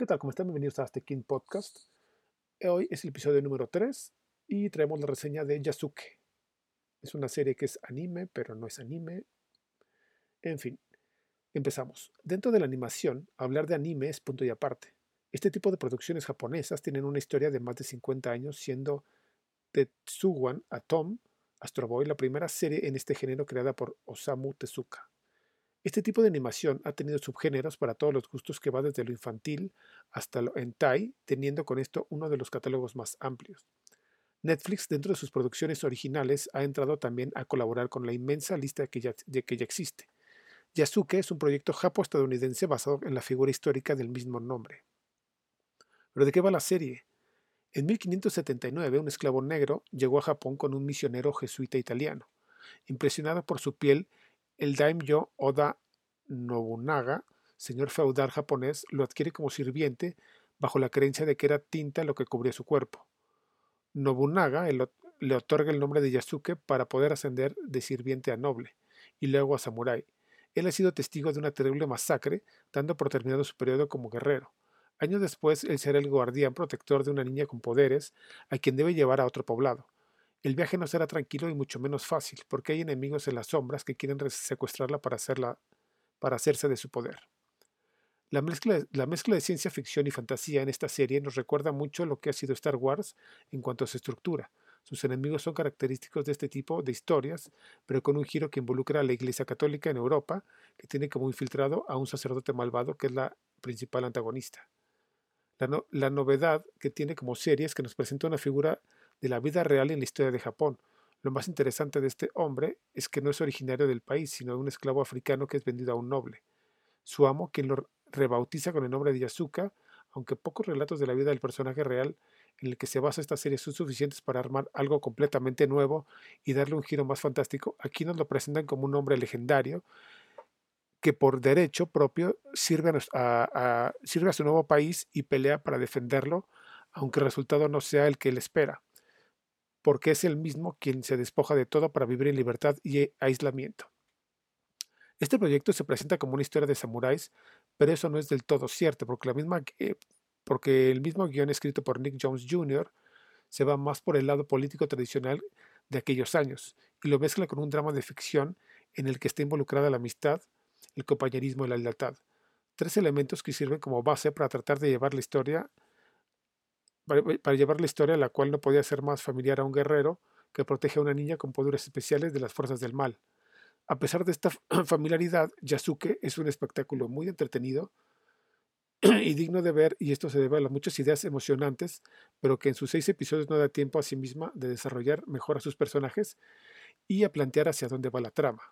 ¿Qué tal? ¿Cómo están? Bienvenidos a este King Podcast. Hoy es el episodio número 3 y traemos la reseña de Yasuke. Es una serie que es anime, pero no es anime. En fin, empezamos. Dentro de la animación, hablar de anime es punto y aparte. Este tipo de producciones japonesas tienen una historia de más de 50 años, siendo Tetsuwan Atom Astro Boy la primera serie en este género creada por Osamu Tezuka. Este tipo de animación ha tenido subgéneros para todos los gustos que va desde lo infantil hasta lo hentai, teniendo con esto uno de los catálogos más amplios. Netflix, dentro de sus producciones originales, ha entrado también a colaborar con la inmensa lista que ya, de que ya existe. Yasuke es un proyecto japo-estadounidense basado en la figura histórica del mismo nombre. ¿Pero de qué va la serie? En 1579, un esclavo negro llegó a Japón con un misionero jesuita italiano. Impresionado por su piel el daimyo Oda Nobunaga, señor feudal japonés, lo adquiere como sirviente bajo la creencia de que era tinta lo que cubría su cuerpo. Nobunaga le otorga el nombre de Yasuke para poder ascender de sirviente a noble y luego a samurái. Él ha sido testigo de una terrible masacre, dando por terminado su periodo como guerrero. Años después, él será el guardián protector de una niña con poderes, a quien debe llevar a otro poblado. El viaje no será tranquilo y mucho menos fácil, porque hay enemigos en las sombras que quieren secuestrarla para, hacerse de su poder. La mezcla, la mezcla, de ciencia ficción y fantasía en esta serie nos recuerda mucho lo que ha sido Star Wars en cuanto a su estructura. Sus enemigos son característicos de este tipo de historias, pero con un giro que involucra a la Iglesia Católica en Europa, que tiene como infiltrado a un sacerdote malvado que es la principal antagonista. La novedad que tiene como serie es que nos presenta una figura de la vida real en la historia de Japón. Lo más interesante de este hombre es que no es originario del país, sino de un esclavo africano que es vendido a un noble. Su amo, quien lo rebautiza con el nombre de Yasuka, aunque pocos relatos de la vida del personaje real en el que se basa esta serie son suficientes para armar algo completamente nuevo y darle un giro más fantástico, aquí nos lo presentan como un hombre legendario que por derecho propio sirve a, a su nuevo país y pelea para defenderlo, aunque el resultado no sea el que él espera porque es el mismo quien se despoja de todo para vivir en libertad y aislamiento. Este proyecto se presenta como una historia de samuráis, pero eso no es del todo cierto, porque, la misma, porque el mismo guion escrito por Nick Jones Jr. se va más por el lado político tradicional de aquellos años y lo mezcla con un drama de ficción en el que está involucrada la amistad, el compañerismo y la lealtad. Tres elementos que sirven como base para tratar de llevar la historia para, llevar la historia, la cual no podía ser más familiar a un guerrero que protege a una niña con poderes especiales de las fuerzas del mal. A pesar de esta familiaridad, Yasuke es un espectáculo muy entretenido y digno de ver, y esto se debe a las muchas ideas emocionantes, pero que en sus seis episodios no da tiempo a sí misma de desarrollar mejor a sus personajes y a plantear hacia dónde va la trama.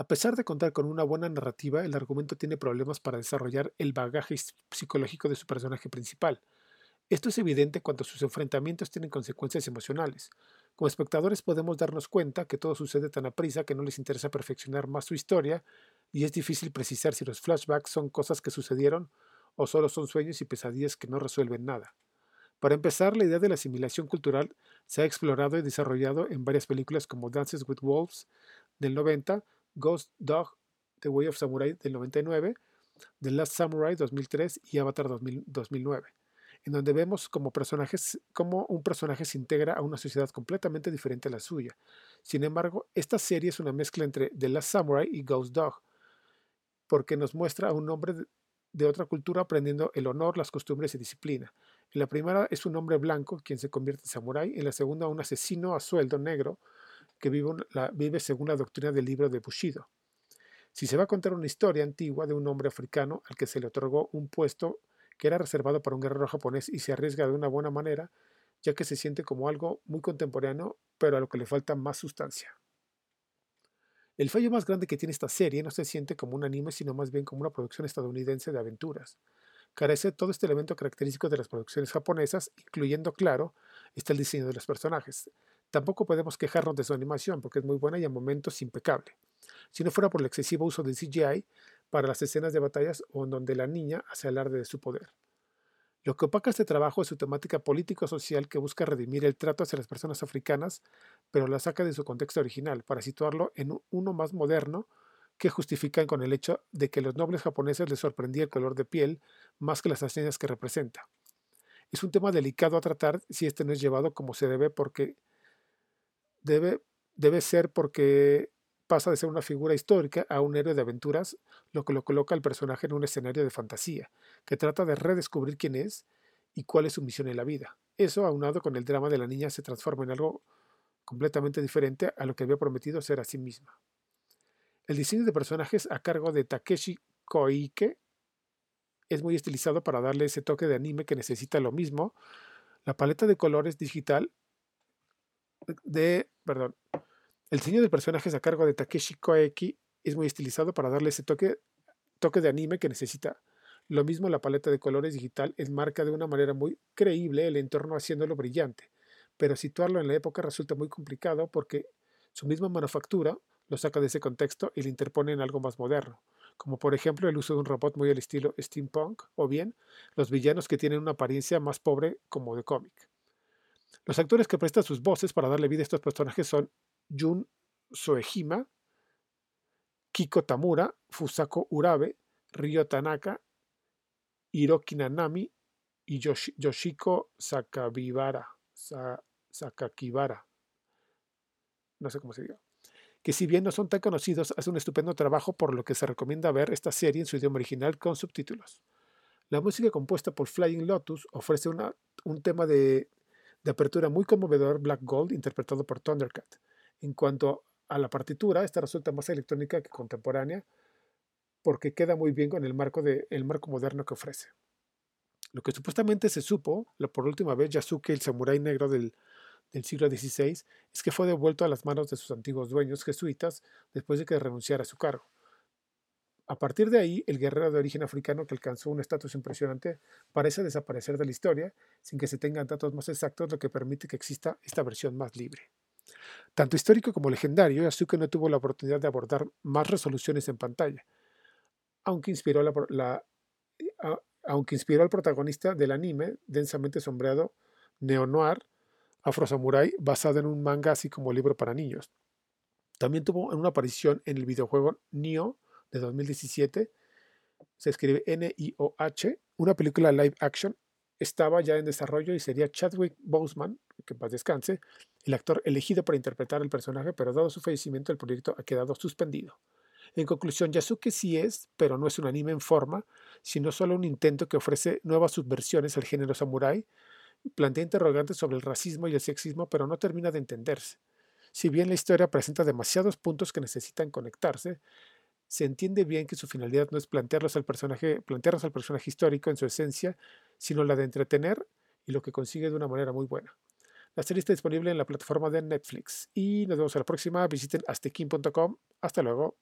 A pesar de contar con una buena narrativa, el argumento tiene problemas para desarrollar el bagaje psicológico de su personaje principal. Esto es evidente cuando sus enfrentamientos tienen consecuencias emocionales. Como espectadores podemos darnos cuenta que todo sucede tan a prisa que no les interesa perfeccionar más su historia y es difícil precisar si los flashbacks son cosas que sucedieron o solo son sueños y pesadillas que no resuelven nada. Para empezar, la idea de la asimilación cultural se ha explorado y desarrollado en varias películas como Dances with Wolves del 90, Ghost Dog, The Way of Samurai del 99, The Last Samurai 2003 y Avatar 2009, en donde vemos como, personajes, como un personaje se integra a una sociedad completamente diferente a la suya. Sin embargo, esta serie es una mezcla entre The Last Samurai y Ghost Dog, porque nos muestra a un hombre de otra cultura aprendiendo el honor, las costumbres y disciplina. En la primera es un hombre blanco quien se convierte en samurái, en la segunda un asesino a sueldo negro que vive, según la doctrina del libro de Bushido. Si se va a contar una historia antigua de un hombre africano al que se le otorgó un puesto que era reservado para un guerrero japonés y se arriesga de una buena manera, ya que se siente como algo muy contemporáneo, pero a lo que le falta más sustancia. El fallo más grande que tiene esta serie no se siente como un anime, sino más bien como una producción estadounidense de aventuras. Carece todo este elemento característico de las producciones japonesas, incluyendo, claro, está el diseño de los personajes. Tampoco podemos quejarnos de su animación porque es muy buena y a momentos impecable. Si no fuera por el excesivo uso del CGI para las escenas de batallas o en donde la niña hace alarde de su poder. Lo que opaca este trabajo es su temática político-social que busca redimir el trato hacia las personas africanas, pero la saca de su contexto original para situarlo en uno más moderno que justifican con el hecho de que los nobles japoneses les sorprendía el color de piel más que las hazañas que representa. Es un tema delicado a tratar si este no es llevado como se debe porque debe, debe ser porque pasa de ser una figura histórica a un héroe de aventuras, lo que lo coloca al personaje en un escenario de fantasía, que trata de redescubrir quién es y cuál es su misión en la vida. Eso, aunado con el drama de la niña, se transforma en algo completamente diferente a lo que había prometido ser a sí misma. El diseño de personajes a cargo de Takeshi Koike es muy estilizado para darle ese toque de anime que necesita lo mismo. La paleta de colores digital el diseño de personajes a cargo de Takeshi Koike es muy estilizado para darle ese toque, de anime que necesita. Lo mismo la paleta de colores digital enmarca de una manera muy creíble el entorno haciéndolo brillante, pero situarlo en la época resulta muy complicado porque su misma manufactura lo saca de ese contexto y le interpone en algo más moderno, como por ejemplo el uso de un robot muy al estilo steampunk o bien los villanos que tienen una apariencia más pobre como de cómic. Los actores que prestan sus voces para darle vida a estos personajes son Jun Soejima, Kiko Tamura, Fusako Urabe, Ryo Tanaka, Hiroki Nanami y Yoshiko Sakakibara. Sakakibara. No sé cómo se diga. Que si bien no son tan conocidos, hacen un estupendo trabajo por lo que se recomienda ver esta serie en su idioma original con subtítulos. La música compuesta por Flying Lotus ofrece un tema de, de apertura muy conmovedor, Black Gold, interpretado por Thundercat. En cuanto a la partitura, esta resulta más electrónica que contemporánea porque queda muy bien con el marco, moderno que ofrece. Lo que supuestamente se supo, por última vez, Yasuke, el samurái negro del siglo XVI, es que fue devuelto a las manos de sus antiguos dueños jesuitas después de que renunciara a su cargo. A partir de ahí, el guerrero de origen africano que alcanzó un estatus impresionante parece desaparecer de la historia sin que se tengan datos más exactos, lo que permite que exista esta versión más libre. Tanto histórico como legendario, Yasuke no tuvo la oportunidad de abordar más resoluciones en pantalla, aunque inspiró, al protagonista del anime densamente sombreado neo-noir Afro Samurai basado en un manga así como libro para niños. También tuvo una aparición en el videojuego Nioh de 2017, se escribe N-I-O-H, una película live action estaba ya en desarrollo y sería Chadwick Boseman, que paz descanse, el actor elegido para interpretar el personaje, pero dado su fallecimiento el proyecto ha quedado suspendido. En conclusión, Yasuke sí es, pero no es un anime en forma, sino solo un intento que ofrece nuevas subversiones al género samurai, plantea interrogantes sobre el racismo y el sexismo, pero no termina de entenderse. Si bien la historia presenta demasiados puntos que necesitan conectarse, se entiende bien que su finalidad no es plantearlos al personaje, plantearlos al personaje histórico en su esencia, sino la de entretener y lo que consigue de una manera muy buena. La serie está disponible en la plataforma de Netflix. Y nos vemos a la próxima. Visiten astekin.com. Hasta luego.